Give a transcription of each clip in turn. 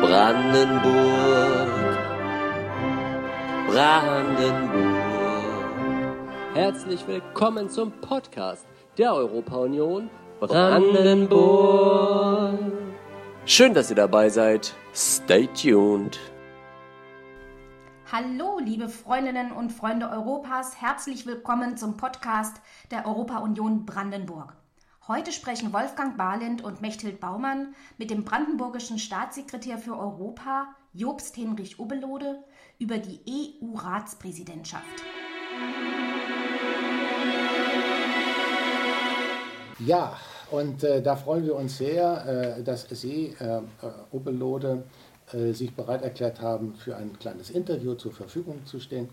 Brandenburg, Brandenburg. Herzlich willkommen zum Podcast der Europa-Union Brandenburg. Schön, dass ihr dabei seid. Stay tuned. Hallo, liebe Freundinnen und Freunde Europas, herzlich willkommen zum Podcast der Europa-Union Brandenburg. Heute sprechen Wolfgang Barlind und Mechthild Baumann mit dem brandenburgischen Staatssekretär für Europa, Jobst Hinrich Ubelode, über die EU-Ratspräsidentschaft. Ja, und äh, da freuen wir uns sehr, äh, dass Sie, äh, Ubelode, äh, sich bereit erklärt haben, für ein kleines Interview zur Verfügung zu stehen.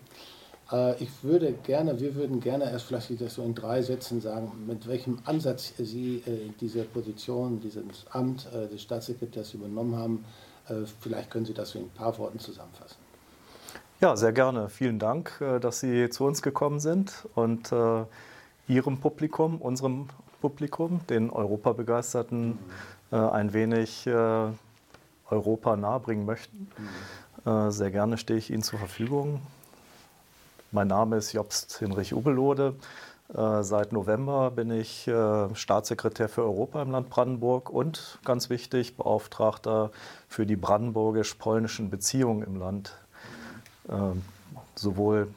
Äh, ich würde gerne, wir würden gerne erst vielleicht das so in drei Sätzen sagen, mit welchem Ansatz Sie äh, diese Position, dieses Amt äh, des Staatssekretärs übernommen haben. Vielleicht können Sie das in ein paar Worten zusammenfassen. Ja, sehr gerne. Vielen Dank, dass Sie zu uns gekommen sind und Ihrem Publikum, unserem Publikum, den Europabegeisterten, ein wenig Europa nahebringen möchten. Sehr gerne stehe ich Ihnen zur Verfügung. Mein Name ist Jobst Hinrich Ubelode. Äh, seit November bin ich äh, Staatssekretär für Europa im Land Brandenburg und ganz wichtig Beauftragter für die brandenburgisch-polnischen Beziehungen im Land. Ähm, sowohl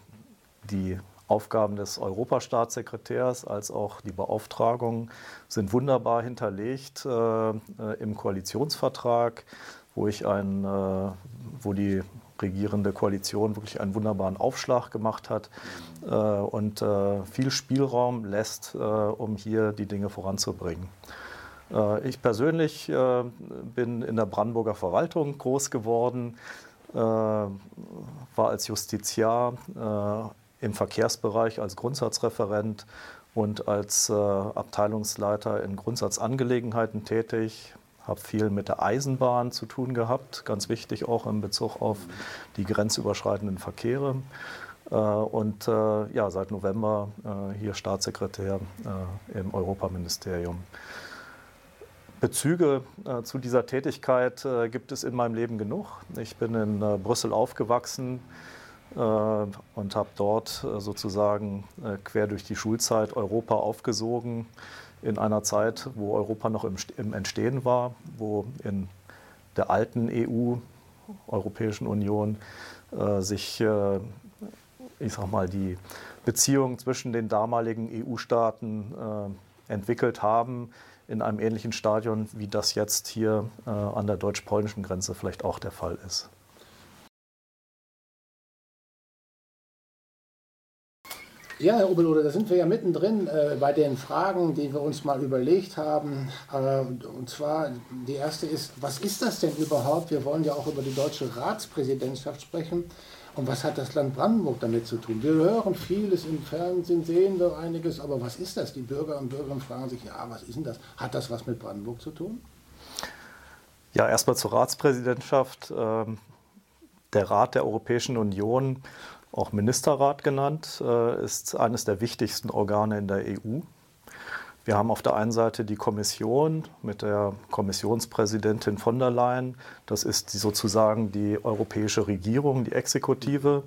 die Aufgaben des Europastaatssekretärs als auch die Beauftragung sind wunderbar hinterlegt äh, im Koalitionsvertrag, wo ich ein, wo die regierende Koalition wirklich einen wunderbaren Aufschlag gemacht hat äh, und äh, viel Spielraum lässt, äh, um hier die Dinge voranzubringen. Äh, ich persönlich äh, bin in der Brandenburger Verwaltung groß geworden, äh, war als Justiziar im Verkehrsbereich als Grundsatzreferent und als Abteilungsleiter in Grundsatzangelegenheiten tätig, habe viel mit der Eisenbahn zu tun gehabt, ganz wichtig auch in Bezug auf die grenzüberschreitenden Verkehre. Äh, und äh, ja, seit November äh, hier Staatssekretär im Europaministerium. Bezüge zu dieser Tätigkeit gibt es in meinem Leben genug. Ich bin in Brüssel aufgewachsen und habe dort sozusagen quer durch die Schulzeit Europa aufgesogen in einer Zeit, wo Europa noch im, im Entstehen war, wo in der alten EU, Europäischen Union, äh, sich, äh, ich sag mal, die Beziehungen zwischen den damaligen EU-Staaten äh, entwickelt haben, in einem ähnlichen Stadion, wie das jetzt hier äh, an der deutsch-polnischen Grenze vielleicht auch der Fall ist. Ja, Herr Oberlode, da sind wir ja mittendrin äh, bei den Fragen, die wir uns mal überlegt haben. Äh, und zwar, die erste ist, was ist das denn überhaupt? Wir wollen ja auch über die deutsche Ratspräsidentschaft sprechen. Und was hat das Land Brandenburg damit zu tun? Wir hören vieles im Fernsehen, sehen wir einiges, aber was ist das? Die Bürger und Bürgerinnen fragen sich, ja, was ist denn das? Hat das was mit Brandenburg zu tun? Ja, erstmal zur Ratspräsidentschaft. Ähm, der Rat der Europäischen Union auch Ministerrat genannt, äh, ist eines der wichtigsten Organe in der EU. Wir haben auf der einen Seite die Kommission mit der Kommissionspräsidentin von der Leyen. Das ist sozusagen die europäische Regierung, die Exekutive.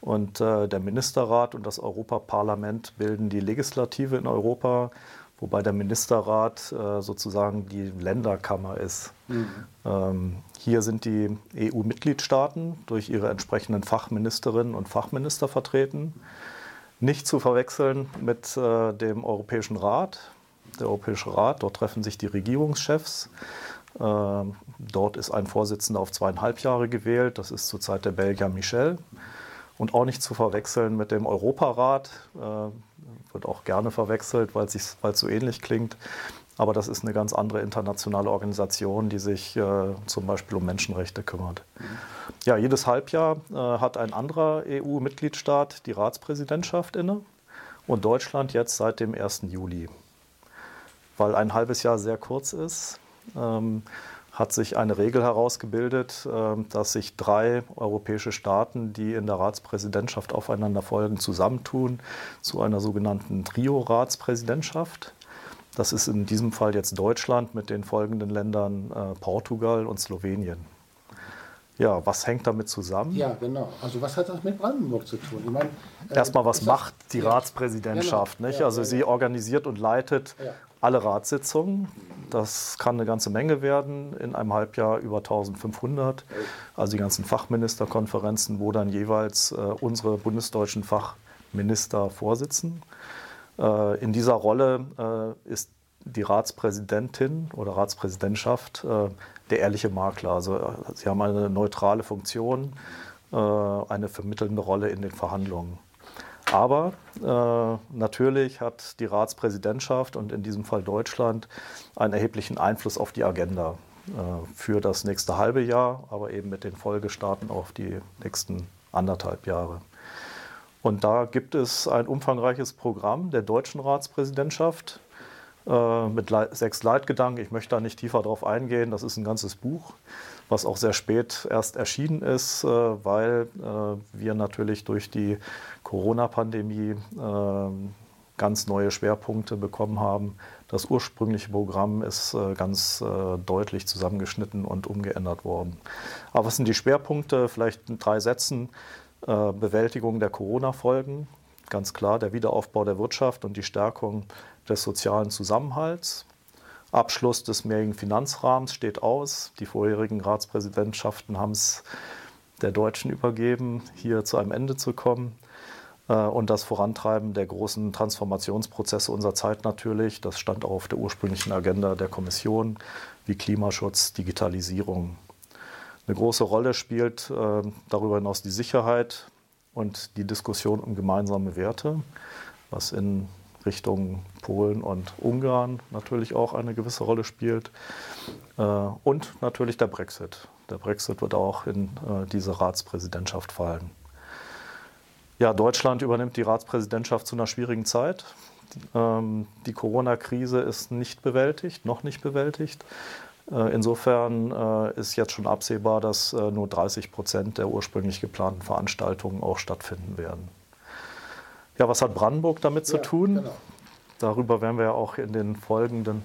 Und äh, der Ministerrat und das Europaparlament bilden die Legislative in Europa wobei der Ministerrat äh, sozusagen die Länderkammer ist. Mhm. Ähm, hier sind die EU-Mitgliedstaaten durch ihre entsprechenden Fachministerinnen und Fachminister vertreten. Nicht zu verwechseln mit äh, dem Europäischen Rat. Der Europäische Rat, dort treffen sich die Regierungschefs. Äh, dort ist ein Vorsitzender auf zweieinhalb Jahre gewählt. Das ist zurzeit der Belgier Michel. Und auch nicht zu verwechseln mit dem Europarat, äh, wird auch gerne verwechselt, weil es so ähnlich klingt. Aber das ist eine ganz andere internationale Organisation, die sich äh, zum Beispiel um Menschenrechte kümmert. Ja, jedes Halbjahr äh, hat ein anderer EU-Mitgliedstaat die Ratspräsidentschaft inne und Deutschland jetzt seit dem 1. Juli. Weil ein halbes Jahr sehr kurz ist, ähm, hat sich eine Regel herausgebildet, ähm, dass sich drei europäische Staaten, die in der Ratspräsidentschaft aufeinander folgen, zusammentun zu einer sogenannten Trio-Ratspräsidentschaft. Das ist in diesem Fall jetzt Deutschland mit den folgenden Ländern äh, Portugal und Slowenien. Ja, was hängt damit zusammen? Ja, genau. Also was hat das mit Brandenburg zu tun? Ich meine, äh, Erstmal, was macht die Ratspräsidentschaft? genau. Nicht? Ja, Also ja, sie ja. organisiert und leitet. Alle Ratssitzungen. Das kann eine ganze Menge werden, in einem Halbjahr über 1500. Also die ganzen Fachministerkonferenzen, wo dann jeweils äh, unsere bundesdeutschen Fachminister vorsitzen. Äh, in dieser Rolle äh, ist die Ratspräsidentin oder Ratspräsidentschaft äh, der ehrliche Makler. Also äh, sie haben eine neutrale Funktion, äh, eine vermittelnde Rolle in den Verhandlungen. Aber äh, natürlich hat die Ratspräsidentschaft und in diesem Fall Deutschland einen erheblichen Einfluss auf die Agenda äh, für das nächste halbe Jahr, aber eben mit den Folgestaaten auf die nächsten anderthalb Jahre. Und da gibt es ein umfangreiches Programm der deutschen Ratspräsidentschaft mit lei- sechs Leitgedanken. Ich möchte da nicht tiefer drauf eingehen. Das ist ein ganzes Buch, was auch sehr spät erst erschienen ist, äh, weil äh, wir natürlich durch die Corona-Pandemie äh, ganz neue Schwerpunkte bekommen haben. Das ursprüngliche Programm ist äh, ganz äh, deutlich zusammengeschnitten und umgeändert worden. Aber was sind die Schwerpunkte? Vielleicht in drei Sätzen. Äh, Bewältigung der Corona-Folgen, ganz klar, der Wiederaufbau der Wirtschaft und die Stärkung des sozialen Zusammenhalts. Abschluss des mehrjährigen Finanzrahmens steht aus. Die vorherigen Ratspräsidentschaften haben es der Deutschen übergeben, hier zu einem Ende zu kommen. Äh, Und das Vorantreiben der großen Transformationsprozesse unserer Zeit natürlich, das stand auch auf der ursprünglichen Agenda der Kommission, wie Klimaschutz, Digitalisierung. Eine große Rolle spielt äh, darüber hinaus die Sicherheit und die Diskussion um gemeinsame Werte, was in Richtung Polen und Ungarn natürlich auch eine gewisse Rolle spielt. Äh, und natürlich der Brexit. Der Brexit wird auch in äh, diese Ratspräsidentschaft fallen. Ja, Deutschland übernimmt die Ratspräsidentschaft zu einer schwierigen Zeit. Ähm, die Corona-Krise ist nicht bewältigt, noch nicht bewältigt. Äh, Insofern ist jetzt schon absehbar, dass nur 30 Prozent der ursprünglich geplanten Veranstaltungen auch stattfinden werden. Ja, was hat Brandenburg damit zu Ja, tun? genau. Darüber werden wir ja auch in den folgenden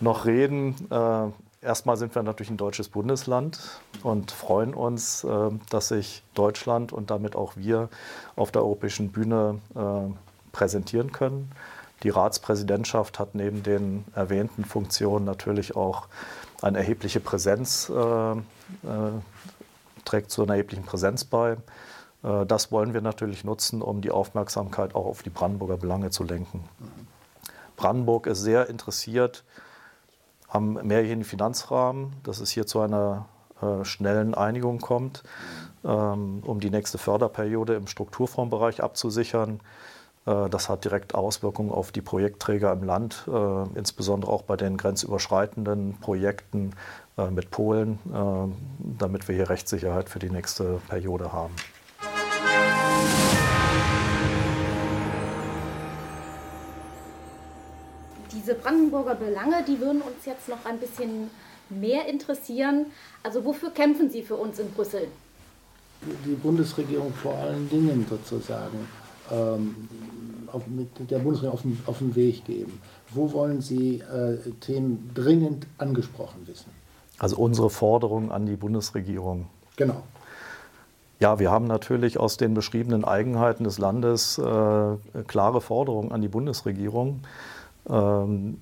noch reden. Äh, erstmal sind wir natürlich ein deutsches Bundesland und freuen uns, äh, dass sich Deutschland und damit auch wir auf der europäischen Bühne äh, präsentieren können. Die Ratspräsidentschaft hat neben den erwähnten Funktionen natürlich auch eine erhebliche Präsenz, äh, äh, trägt zu einer erheblichen Präsenz bei. Äh, Das wollen wir natürlich nutzen, um die Aufmerksamkeit auch auf die Brandenburger Belange zu lenken. Brandenburg ist sehr interessiert am mehrjährigen Finanzrahmen, dass es hier zu einer äh, schnellen Einigung kommt, ähm, um die nächste Förderperiode im Strukturfondsbereich abzusichern. Äh, das hat direkt Auswirkungen auf die Projektträger im Land, äh, insbesondere auch bei den grenzüberschreitenden Projekten äh, mit Polen, äh, damit wir hier Rechtssicherheit für die nächste Periode haben. Diese Brandenburger Belange, die würden uns jetzt noch ein bisschen mehr interessieren. Also wofür kämpfen Sie für uns in Brüssel? die Bundesregierung vor allen Dingen sozusagen ähm, auf, mit der Bundesregierung auf den, auf den Weg geben? Wo wollen Sie äh, Themen dringend angesprochen wissen? Also unsere Forderung an die Bundesregierung. Genau. Ja, wir haben natürlich aus den beschriebenen Eigenheiten des Landes äh, klare Forderungen an die Bundesregierung. Ähm,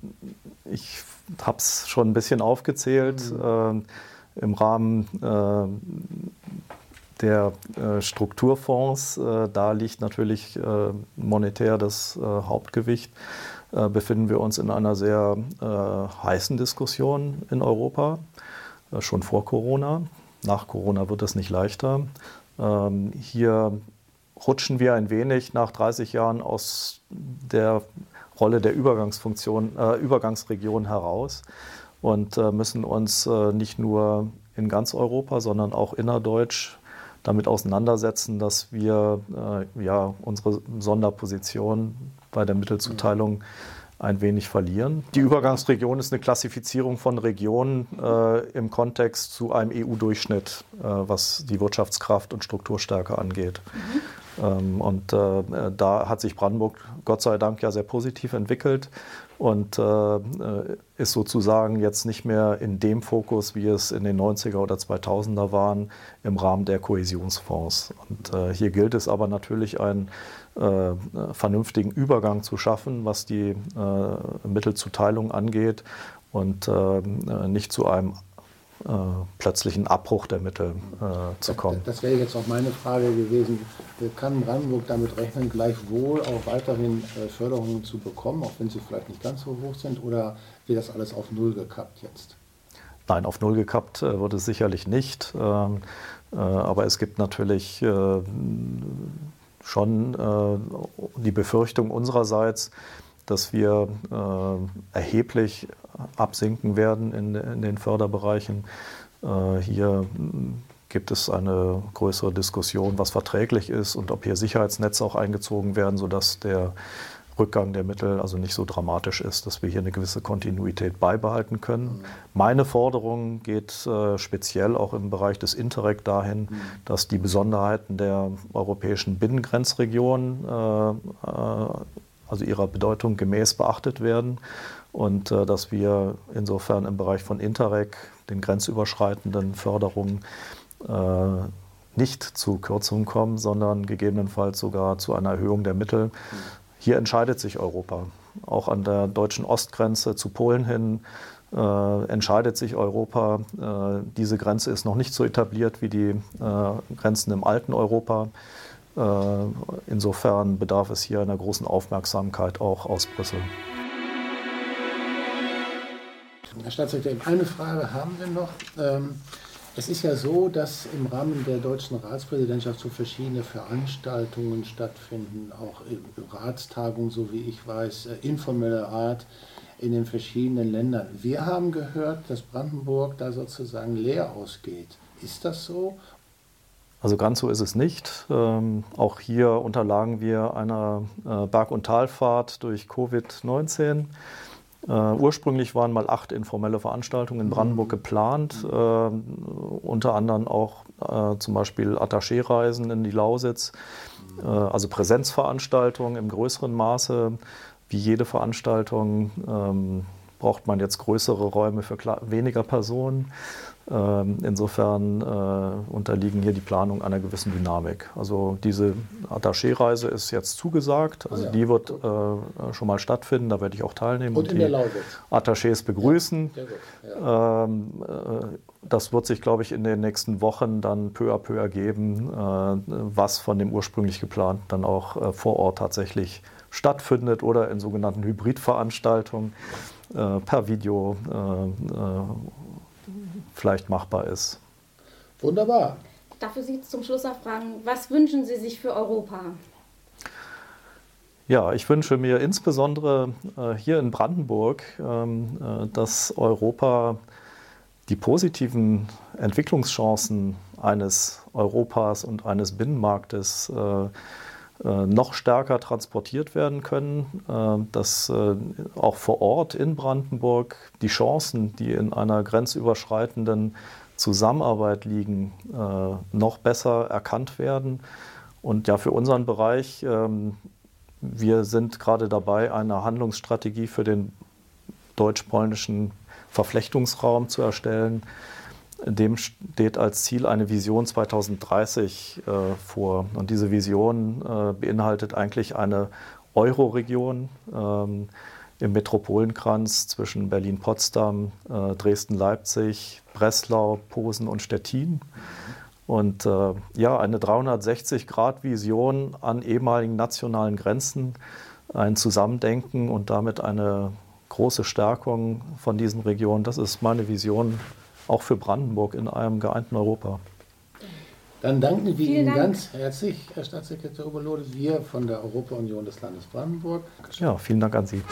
ich habe es schon ein bisschen aufgezählt. Ähm, Im Rahmen äh, der äh, Strukturfonds, äh, da liegt natürlich äh, monetär das äh, Hauptgewicht, äh, befinden wir uns in einer sehr äh, heißen Diskussion in Europa, äh, schon vor Corona. Nach Corona wird es nicht leichter. Ähm, hier rutschen wir ein wenig nach 30 Jahren aus der Rolle der Übergangsfunktion, äh, Übergangsregion heraus und äh, müssen uns äh, nicht nur in ganz Europa, sondern auch innerdeutsch damit auseinandersetzen, dass wir äh, ja, unsere Sonderposition bei der Mittelzuteilung ein wenig verlieren. Die Übergangsregion ist eine Klassifizierung von Regionen äh, im Kontext zu einem EU-Durchschnitt, äh, was die Wirtschaftskraft und Strukturstärke angeht. Ähm, und äh, da hat sich Brandenburg Gott sei Dank ja sehr positiv entwickelt und äh, ist sozusagen jetzt nicht mehr in dem Fokus, wie es in den 90er oder 2000er waren, im Rahmen der Kohäsionsfonds. Und äh, hier gilt es aber natürlich, einen äh, vernünftigen Übergang zu schaffen, was die äh, Mittelzuteilung angeht und äh, nicht zu einem äh, plötzlichen Abbruch der Mittel äh, zu kommen. Das, das wäre jetzt auch meine Frage gewesen. Kann Brandenburg damit rechnen, gleichwohl auch weiterhin äh, Förderungen zu bekommen, auch wenn sie vielleicht nicht ganz so hoch sind, oder wird das alles auf Null gekappt jetzt? Nein, auf Null gekappt äh, wird es sicherlich nicht. Ähm, äh, aber es gibt natürlich äh, schon die Befürchtung unsererseits, dass wir äh, erheblich absinken werden in, in den Förderbereichen. Äh, hier gibt es eine größere Diskussion, was verträglich ist und ob hier Sicherheitsnetze auch eingezogen werden, sodass der Rückgang der Mittel also nicht so dramatisch ist, dass wir hier eine gewisse Kontinuität beibehalten können. Meine Forderung geht äh, speziell auch im Bereich des Interreg dahin, dass die Besonderheiten der europäischen Binnengrenzregion äh, äh, also ihrer Bedeutung gemäß beachtet werden und äh, dass wir insofern im Bereich von Interreg, den grenzüberschreitenden Förderungen, äh, nicht zu Kürzungen kommen, sondern gegebenenfalls sogar zu einer Erhöhung der Mittel. Hier entscheidet sich Europa. Auch an der deutschen Ostgrenze zu Polen hin äh, entscheidet sich Europa. Äh, diese Grenze ist noch nicht so etabliert wie die äh, Grenzen im alten Europa. Äh, insofern bedarf es hier einer großen Aufmerksamkeit auch aus Brüssel. Herr Staatssekretär, eine Frage haben wir noch. Ähm, es ist ja so, dass im Rahmen der deutschen Ratspräsidentschaft so verschiedene Veranstaltungen stattfinden, auch Ratstagungen, so wie ich weiß, äh, informelle Art in den verschiedenen Ländern. Wir haben gehört, dass Brandenburg da sozusagen leer ausgeht. Ist das so? Also ganz so ist es nicht. Ähm, auch hier unterlagen wir einer äh, Berg- und Talfahrt durch Covid-19. Äh, ursprünglich waren mal acht informelle Veranstaltungen in Brandenburg mhm. geplant, äh, unter anderem auch äh, zum Beispiel Attaché-Reisen in die Lausitz, äh, also Präsenzveranstaltungen im größeren Maße. Wie jede Veranstaltung ähm, braucht man jetzt größere Räume für weniger Personen. Ähm, insofern äh, unterliegen hier die Planung einer gewissen Dynamik. Also diese Attaché-Reise ist jetzt zugesagt, also oh ja. die wird äh, schon mal stattfinden, da werde ich auch teilnehmen und, und die Attachés begrüßen. Ja, ja. Ähm, äh, das wird sich, glaube ich, in den nächsten Wochen dann peu à peu ergeben, was von dem ursprünglich geplanten dann auch vor Ort tatsächlich stattfindet oder in sogenannten Hybridveranstaltungen äh, per Video vielleicht machbar ist. Wunderbar. Ich Sie zum Schluss auch fragen, was wünschen Sie sich für Europa? Ja, ich wünsche mir insbesondere äh, hier in Brandenburg, ähm, äh, dass Europa die positiven Entwicklungschancen eines Europas und eines Binnenmarktes äh, äh, noch stärker transportiert werden können, äh, dass äh, auch vor Ort in Brandenburg die Chancen, die in einer grenzüberschreitenden Zusammenarbeit liegen, noch besser erkannt werden. Und ja, für unseren Bereich, ähm, wir sind gerade dabei, eine Handlungsstrategie für den deutsch-polnischen Verflechtungsraum zu erstellen dem steht als Ziel eine Vision 2030 äh, vor. Und diese Vision äh, beinhaltet eigentlich eine Euro-Region ähm, im Metropolenkranz zwischen Berlin-Potsdam, äh, Dresden-Leipzig, Breslau, Posen und Stettin. Und äh, ja, eine 360-Grad-Vision an ehemaligen nationalen Grenzen, ein Zusammendenken und damit eine große Stärkung von diesen Regionen. Das ist meine Vision auch für Brandenburg in einem geeinten Europa. Dann danken wir Vielen Ihnen Dank. ganz herzlich, Herr Staatssekretär Oberlode, wir von der Europa-Union des Landes Brandenburg. Dankeschön. Ja, vielen Dank an Sie.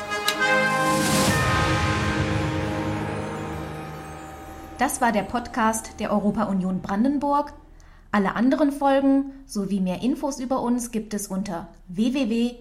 Das war der Podcast der Europa-Union Brandenburg. Alle anderen Folgen sowie mehr Infos über uns gibt es unter www.eubb.de.